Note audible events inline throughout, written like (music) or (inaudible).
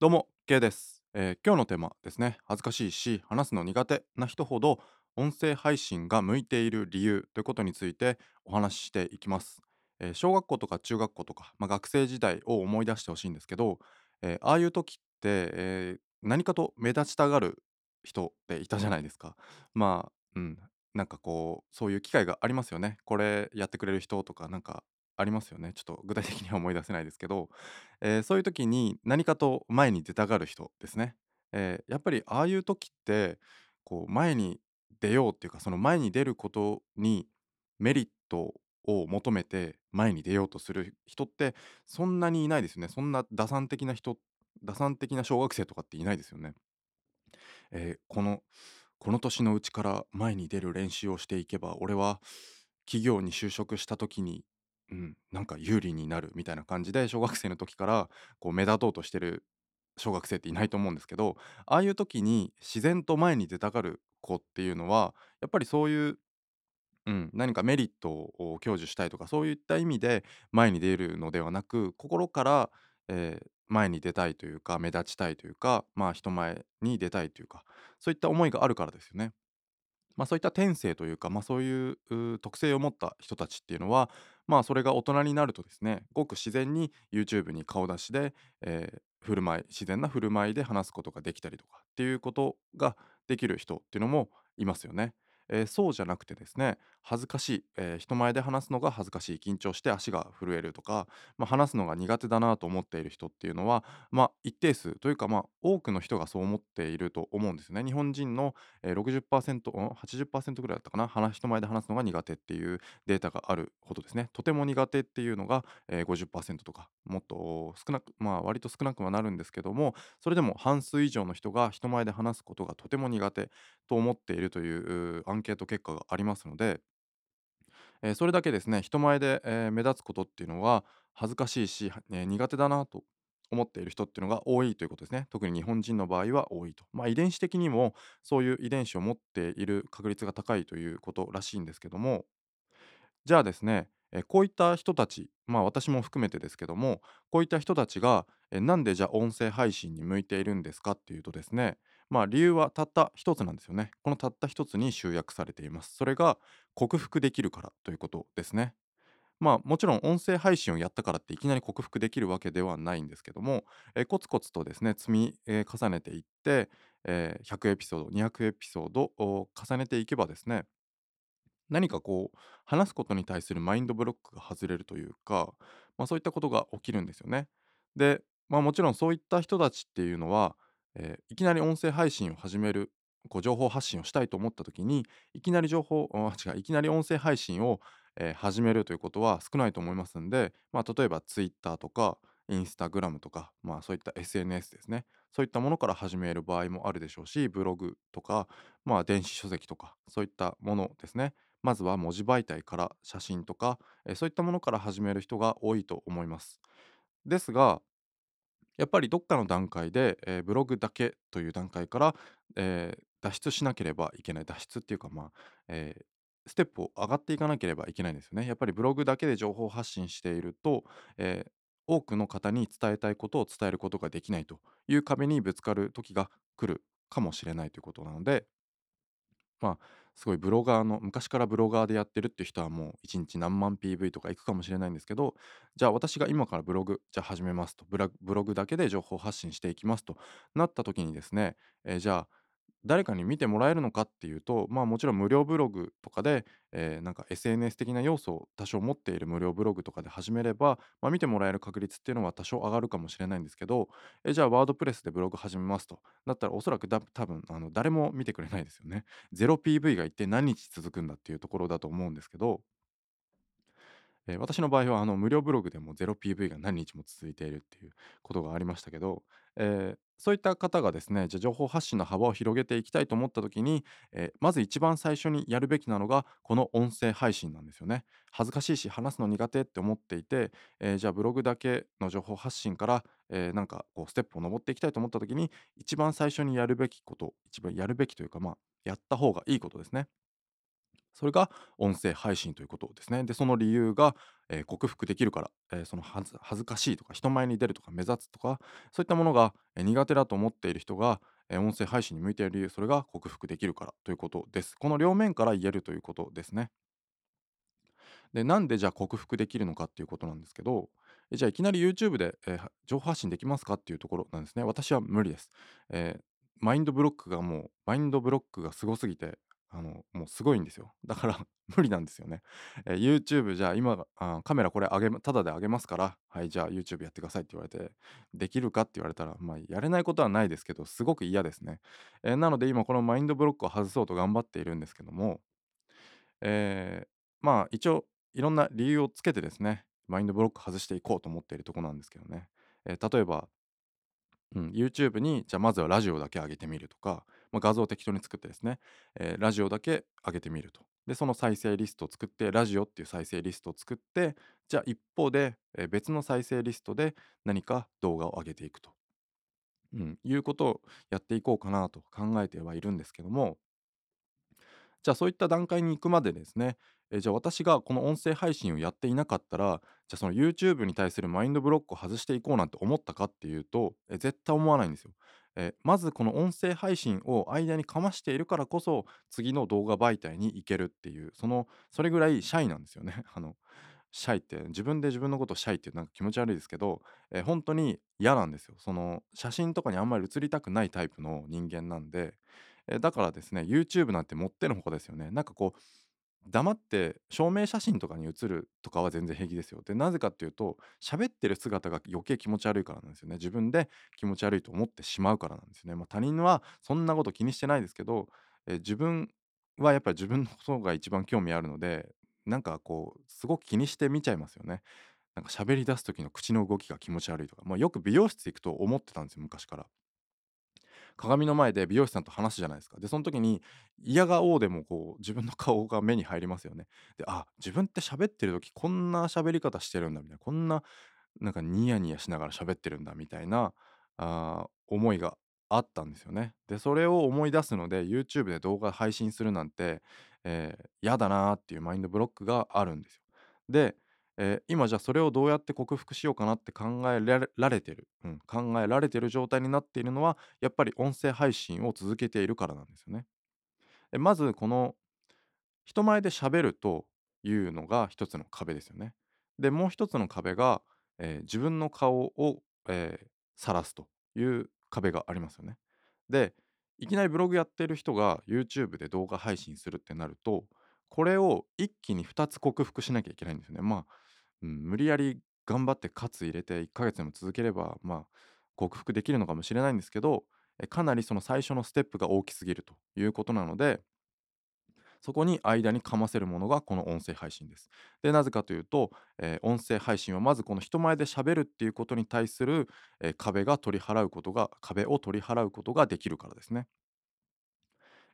どうも、K です、えー今日のテーマですね。恥ずかしいし、話すの苦手な人ほど音声配信が向いている理由ということについてお話ししていきます。えー小学校とか中学校とか、まあ、学生時代を思い出してほしいんですけど、えーああいう時って、えー何かと目立ちたがる人っていたじゃないですか。まあ、うん、なんかこう、そういう機会がありますよね。これやってくれる人とかなんかありますよね。ちょっと具体的には思い出せないですけど、(laughs) えーそういう時に何かと前に出たがる人ですね。えーやっぱりああいう時ってこう前に出ようっていうかその前に出ることにメリットを求めて前に出ようとする人ってそんなにいないですよね。そんな打算的な人打算的な小学生とかっていないですよね。えーこのこの年のうちから前に出る練習をしていけば俺は企業に就職した時に、うん、なんか有利になるみたいな感じで小学生の時からこう目立とうとしてる小学生っていないと思うんですけどああいう時に自然と前に出たがる子っていうのはやっぱりそういううん、何かメリットを享受したいとかそういった意味で前に出るのではなく心から、えー前に出たいというか目立ちたいというかまあ人前に出たいというかそういった思いがあるからですよね。まあ、そういった天性というか、まあ、そういうう特性を持った人たちっていうのは、まあ、それが大人になるとですねごく自然に YouTube に顔出しで、えー振る舞い自然な振る舞いで話すことができたりとかっていうことができる人っていうのもいますよね。えーそうじゃなくてですね恥ずかしい、えー人前で話すのが恥ずかしい緊張して足が震えるとか、まあ、話すのが苦手だなと思っている人っていうのは、まあ、一定数というか、まあ、多くの人がそう思っていると思うんですね。日本人のえー、60%80% ぐらいだったかな話人前で話すのが苦手っていうデータがあるほどですねとても苦手っていうのが、えー、50%とかもっと少なくまあ割と少なくはなるんですけどもそれでも半数以上の人が人前で話すことがとても苦手と思っているといううアンケート結果がありますので。えーそれだけですね人前で、えー目立つことっていうのは恥ずかしいし、はえー苦手だなと思っている人っていうのが多いということですね。特に日本人の場合は多いと。まあ遺伝子的にもそういう遺伝子を持っている確率が高いということらしいんですけども。じゃあですね、え、こういった人たち、まあ、私も含めてですけども、こういった人たちが、え、なんでじゃあ音声配信に向いているんですかっていうとですね、まあ、理由はたった一つなんですよね。このたった一つに集約されています。それが克服できるからということですね。まあ、もちろん音声配信をやったからっていきなり克服できるわけではないんですけども、え、コツコツとですね、積み、え、重ねていって、えー100エピソード、200エピソードを重ねていけばですね何かこう話すことに対するマインドブロックが外れるというか、まあ、そういったことが起きるんですよね。で、まあ、もちろんそういった人たちっていうのは、えーいきなり音声配信を始めるこう情報発信をしたいと思った時にいきなり情報 (laughs) あ違ういきなり音声配信を、えー始めるということは少ないと思いますんで、まあ、例えば Twitter とかインスタグラムとか、まあ、そういった SNS ですねそういったものから始める場合もあるでしょうしブログとか、まあ、電子書籍とかそういったものですねまずは文字媒体から写真とか、えーそういったものから始める人が多いと思います。ですが、やっぱりどっかの段階で、えーブログだけという段階から、えー脱出しなければいけない。脱出っていうか、まあ、えーステップを上がっていかなければいけないんですよね。やっぱりブログだけで情報発信していると、えー多くの方に伝えたいことを伝えることができないという壁にぶつかる時が来るかもしれないということなので、まあ、すごいブロガーの昔からブロガーでやってるって人はもう1日何万 PV とかいくかもしれないんですけどじゃあ私が今からブログじゃあ始めますとブラブログだけで情報発信していきますとなった時にですね、えーじゃあ誰かに見てもらえるのかっていうとまあもちろん無料ブログとかで、えーなんか SNS 的な要素を多少持っている無料ブログとかで始めれば、まあ、見てもらえる確率っていうのは多少上がるかもしれないんですけど、えじゃあワードプレスでブログ始めますとなったらおそらくだ多分あの誰も見てくれないですよね。0PV が一体何日続くんだっていうところだと思うんですけど、えー私の場合はあの無料ブログでも 0PV が何日も続いているっていうことがありましたけど、えーそういった方がですねじゃあ情報発信の幅を広げていきたいと思った時に、えーまず一番最初にやるべきなのがこの音声配信なんですよね。恥ずかしいし話すの苦手って思っていて、えーじゃあブログだけの情報発信から、えーなんかこうステップを登っていきたいと思った時に一番最初にやるべきこと一番やるべきというかまあやった方がいいことですね。それが音声配信ということですね。で、その理由が、えー克服できるから、えーその恥ず恥ずかしいとか、人前に出るとか、目立つとか、そういったものが、えー苦手だと思っている人が、え音声配信に向いている理由、それが克服できるからということです。この両面から言えるということですね。で、なんでじゃあ克服できるのかっていうことなんですけど、えじゃあいきなり YouTube で、え情報発信できますかっていうところなんですね。私は無理です。えマインドブロックがもう、マインドブロックがすごすぎて、あの、もうすごいんですよ。だから (laughs) 無理なんですよね。えー YouTube じゃあ今あカメラこれ上げただで上げますから、はいじゃあ YouTube やってくださいって言われて、できるかって言われたら、まあやれないことはないですけど、すごく嫌ですね。えーなので今このマインドブロックを外そうと頑張っているんですけども、えーまあ、一応いろんな理由をつけてですね、マインドブロック外していこうと思っているところなんですけどね。えー例えば、うん、YouTube にじゃあまずはラジオだけ上げてみるとか、まあ、画像を適当に作ってですね、えーラジオだけ上げてみると。で、その再生リストを作って、ラジオっていう再生リストを作って、じゃあ一方で、えー別の再生リストで何か動画を上げていくと、うん、いうことをやっていこうかなと考えてはいるんですけども、じゃあそういった段階に行くまでですね、え、じゃあ私がこの音声配信をやっていなかったら、じゃあその YouTube に対するマインドブロックを外していこうなんて思ったかっていうと、え、絶対思わないんですよ。え、まずこの音声配信を間にかましているからこそ、次の動画媒体に行けるっていう、そのそれぐらいシャイなんですよね。(laughs) あの、シャイって自分で自分のことをシャイってなんか気持ち悪いですけど、え、ほんとに嫌なんですよ。その写真とかにあんまり写りたくないタイプの人間なんで、え、だからですね、YouTube なんてもってのほかですよね。なんかこう、黙って証明写真とかに写るとかは全然平気ですよ。で、なぜかっていうと、喋ってる姿が余計気持ち悪いからなんですよね。自分で気持ち悪いと思ってしまうからなんですよね。まあ、他人はそんなこと気にしてないですけど、え、自分はやっぱり自分のことが一番興味あるので、なんかこう、すごく気にして見ちゃいますよね。なんか喋り出す時の口の動きが気持ち悪いとか、まあ、よく美容室行くと思ってたんですよ、昔から。鏡の前で美容師さんと話すじゃないですか。で、その時に嫌がおうでもこう自分の顔が目に入りますよね。で、あ、自分って喋ってる時こんな喋り方してるんだみたいな、こんななんかニヤニヤしながら喋ってるんだみたいなあ思いがあったんですよね。で、それを思い出すので YouTube で動画配信するなんて、えー嫌だなーっていうマインドブロックがあるんですよ。で、えー今じゃあそれをどうやって克服しようかなって考えられてる、うん、考えられてる状態になっているのはやっぱり音声配信を続けているからなんですよね。えまずこの人前で喋るというのが一つの壁ですよね。でもう一つの壁が、えー自分の顔を、えー晒すという壁がありますよね。でいきなりブログやってる人が YouTube で動画配信するってなるとこれを一気に2つ克服しなきゃいけないんですよね。まあ、うん、無理やり頑張って喝入れて1ヶ月でも続ければまあ克服できるのかもしれないんですけどかなりその最初のステップが大きすぎるということなのでそこに間にかませるものがこの音声配信です。で、なぜかというと、えー音声配信はまずこの人前で喋るっていうことに対する、えー壁が取り払うことが、壁を取り払うことができるからですね。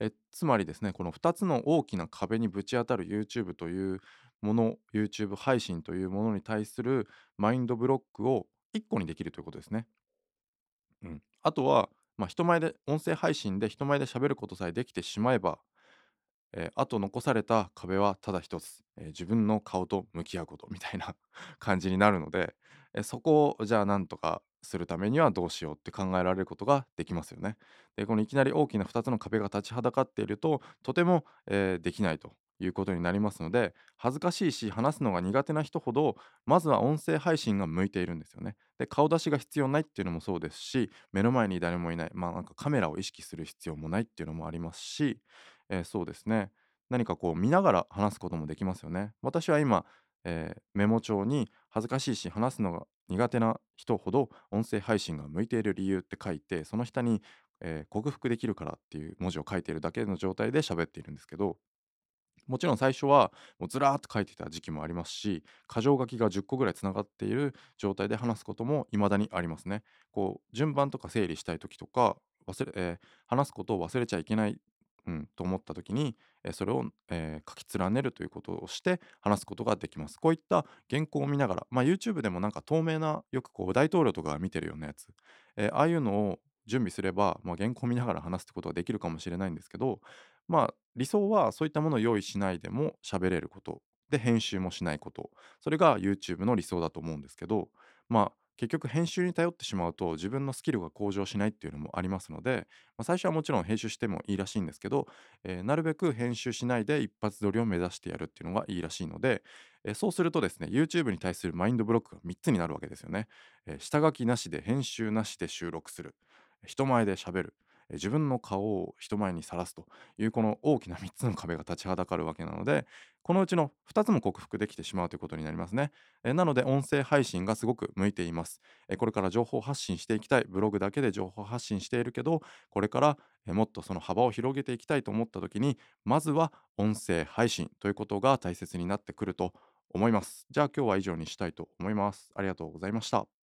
えつまりですね、この2つの大きな壁にぶち当たる YouTube というもの、YouTube 配信というものに対するマインドブロックを1個にできるということですね。うん。あとは、まあ、人前で、音声配信で人前で喋ることさえできてしまえば、えーあと残された壁はただ一つ、えー自分の顔と向き合うことみたいな (laughs) 感じになるので、えーそこをじゃあなんとかするためにはどうしようって考えられることができますよね。でこのいきなり大きな2つの壁が立ちはだかっているととても、えーできないということになりますので恥ずかしいし話すのが苦手な人ほどまずは音声配信が向いているんですよね。で顔出しが必要ないっていうのもそうですし目の前に誰もいないまあなんかカメラを意識する必要もないっていうのもありますしえーそうですね。何かこう見ながら話すこともできますよね。私は今、えーメモ帳に恥ずかしいし話すのが苦手な人ほど音声配信が向いている理由って書いてその下に、えー克服できるからっていう文字を書いているだけの状態で喋っているんですけどもちろん最初はもうずらーっと書いてた時期もありますし箇条書きが10個ぐらいつながっている状態で話すことも未だにありますね。こう順番とか整理したい時とか忘れ、えー話すことを忘れちゃいけないうん、と思った時に、えーそれを、えー書き連ねるということをして話すことができます。こういった原稿を見ながら、まあ、YouTube でもなんか透明なよくこう大統領とかが見てるようなやつ、えああいうのを準備すれば、まあ、原稿を見ながら話すってことができるかもしれないんですけどまあ理想はそういったものを用意しないでも喋れることで編集もしないこと。それが YouTube の理想だと思うんですけどまあ結局編集に頼ってしまうと自分のスキルが向上しないっていうのもありますので、まあ、最初はもちろん編集してもいいらしいんですけど、えーなるべく編集しないで一発撮りを目指してやるっていうのがいいらしいので、えーそうするとですね YouTube に対するマインドブロックが3つになるわけですよね。えー下書きなしで編集なしで収録する。人前で喋る。自分の顔を人前にさらすというこの大きな3つの壁が立ちはだかるわけなのでこのうちの2つも克服できてしまうということになりますね。えなので音声配信がすごく向いています。えこれから情報発信していきたいブログだけで情報発信しているけどこれからえもっとその幅を広げていきたいと思った時にまずは音声配信ということが大切になってくると思います。じゃあ今日は以上にしたいと思います。ありがとうございました。